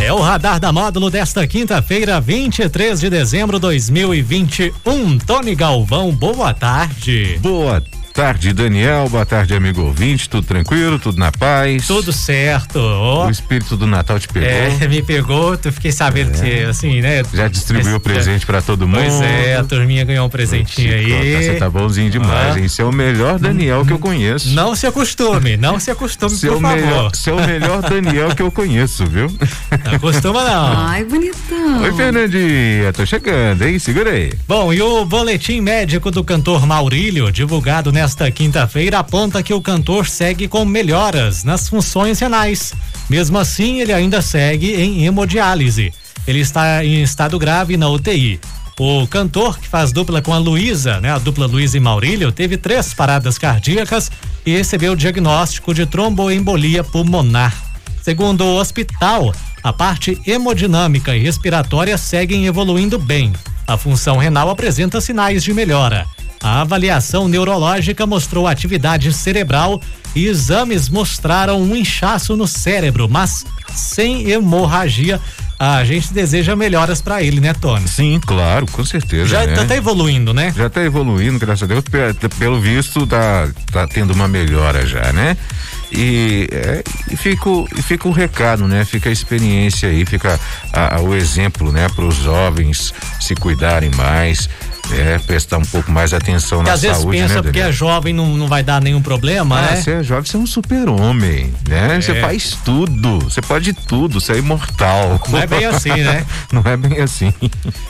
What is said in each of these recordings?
É o radar da módulo desta quinta-feira, 23 de dezembro de 2021. Tony Galvão, boa tarde. Boa tarde, Daniel. Boa tarde, amigo ouvinte. Tudo tranquilo? Tudo na paz? Tudo certo. Oh. O espírito do Natal te pegou? É, me pegou. Tu fiquei sabendo é. que, assim, né? Já distribuiu o presente para todo mundo? Pois é, a turminha ganhou um presentinho aí. Você tá bonzinho demais, ah. hein? Você é o melhor Daniel que eu conheço. Não se acostume, não se acostume, seu por favor. Melhor, seu melhor Daniel que eu conheço, viu? Não acostuma não. Ai, bonitão. Oi, Fernandinha, tô chegando, hein? Segura aí. Bom, e o boletim médico do cantor Maurílio, divulgado nesta quinta-feira, aponta que o cantor segue com melhoras nas funções renais. Mesmo assim, ele ainda segue em hemodiálise. Ele está em estado grave na UTI. O cantor, que faz dupla com a Luísa, né? A dupla Luísa e Maurílio, teve três paradas cardíacas e recebeu o diagnóstico de tromboembolia pulmonar. Segundo o hospital, a parte hemodinâmica e respiratória seguem evoluindo bem. A função renal apresenta sinais de melhora. A avaliação neurológica mostrou atividade cerebral e exames mostraram um inchaço no cérebro, mas sem hemorragia. A gente deseja melhoras para ele, né, Tony? Sim, claro, com certeza. Já né? tá, tá evoluindo, né? Já tá evoluindo, graças a Deus. Pelo visto, tá, tá tendo uma melhora já, né? E, é, e, fica, o, e fica o recado, né? Fica a experiência aí, fica a, a, o exemplo, né? Para os jovens se cuidarem mais, é, prestar um pouco mais atenção Porque na às saúde, vezes pensa né, porque é jovem não, não vai dar nenhum problema, ah, né? Você é jovem, você é um super-homem, né? Você é. faz tudo, você pode tudo, você é imortal. Não é bem assim, né? não é bem assim.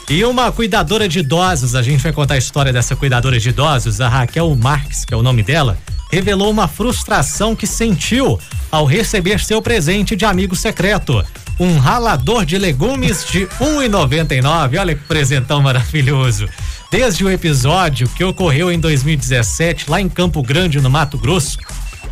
E uma cuidadora de idosos, a gente vai contar a história dessa cuidadora de idosos, a Raquel Marques, que é o nome dela, revelou uma frustração que sentiu ao receber seu presente de amigo secreto um ralador de legumes de 1,99. Olha que presentão maravilhoso. Desde o episódio que ocorreu em 2017 lá em Campo Grande, no Mato Grosso,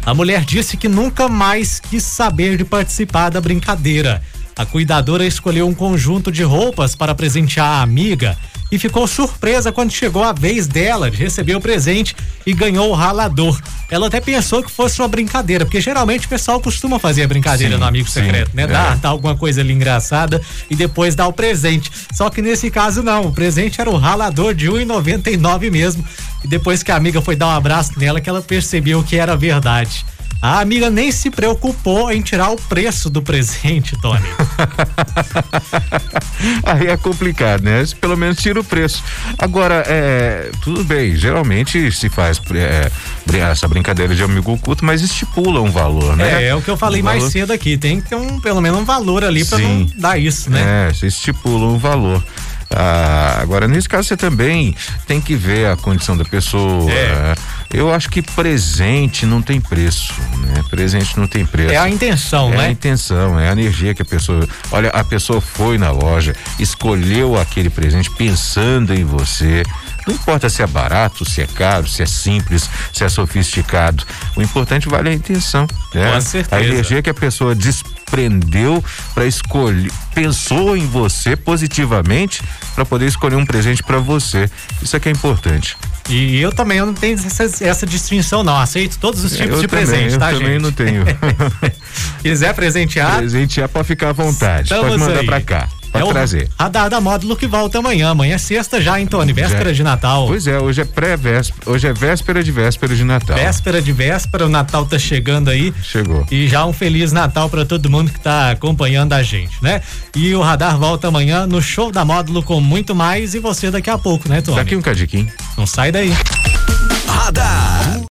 a mulher disse que nunca mais quis saber de participar da brincadeira. A cuidadora escolheu um conjunto de roupas para presentear a amiga e ficou surpresa quando chegou a vez dela de receber o presente e ganhou o ralador. Ela até pensou que fosse uma brincadeira, porque geralmente o pessoal costuma fazer a brincadeira sim, no amigo secreto, sim, né? Dar, é. alguma coisa ali engraçada e depois dar o presente. Só que nesse caso não, o presente era o ralador de 1,99 mesmo. E depois que a amiga foi dar um abraço nela que ela percebeu que era verdade. A amiga nem se preocupou em tirar o preço do presente, Tony. Aí é complicado, né? Pelo menos tira o preço. Agora, é, tudo bem, geralmente se faz é, essa brincadeira de amigo oculto, mas estipula um valor, né? É, é o que eu falei um mais valor... cedo aqui. Tem que ter um, pelo menos um valor ali para não dar isso, né? É, você estipula um valor. Ah, agora, nesse caso, você também tem que ver a condição da pessoa. É. Eu acho que presente não tem preço, né? Presente não tem preço. É a intenção, é né? É a intenção, é a energia que a pessoa. Olha, a pessoa foi na loja, escolheu aquele presente pensando em você. Não importa se é barato, se é caro, se é simples, se é sofisticado. O importante vale a intenção. Né? Com certeza. A energia que a pessoa desprendeu para escolher, pensou em você positivamente para poder escolher um presente para você. Isso é que é importante. E eu também eu não tenho essa, essa distinção, não. Aceito todos os tipos eu de também, presente, tá, eu gente? também não tenho. Quiser presentear? Presentear pode ficar à vontade. Estamos pode mandar para cá. Pode é trazer. O radar da módulo que volta amanhã. Amanhã é sexta já, hein, Tony? Véspera já. de Natal. Pois é, hoje é pré-véspera. Hoje é véspera de véspera de Natal. Véspera de véspera, o Natal tá chegando aí. Chegou. E já um Feliz Natal para todo mundo que tá acompanhando a gente, né? E o radar volta amanhã no show da módulo com muito mais e você daqui a pouco, né, Tony? Daqui um cadiquinho. Não sai daí. Radar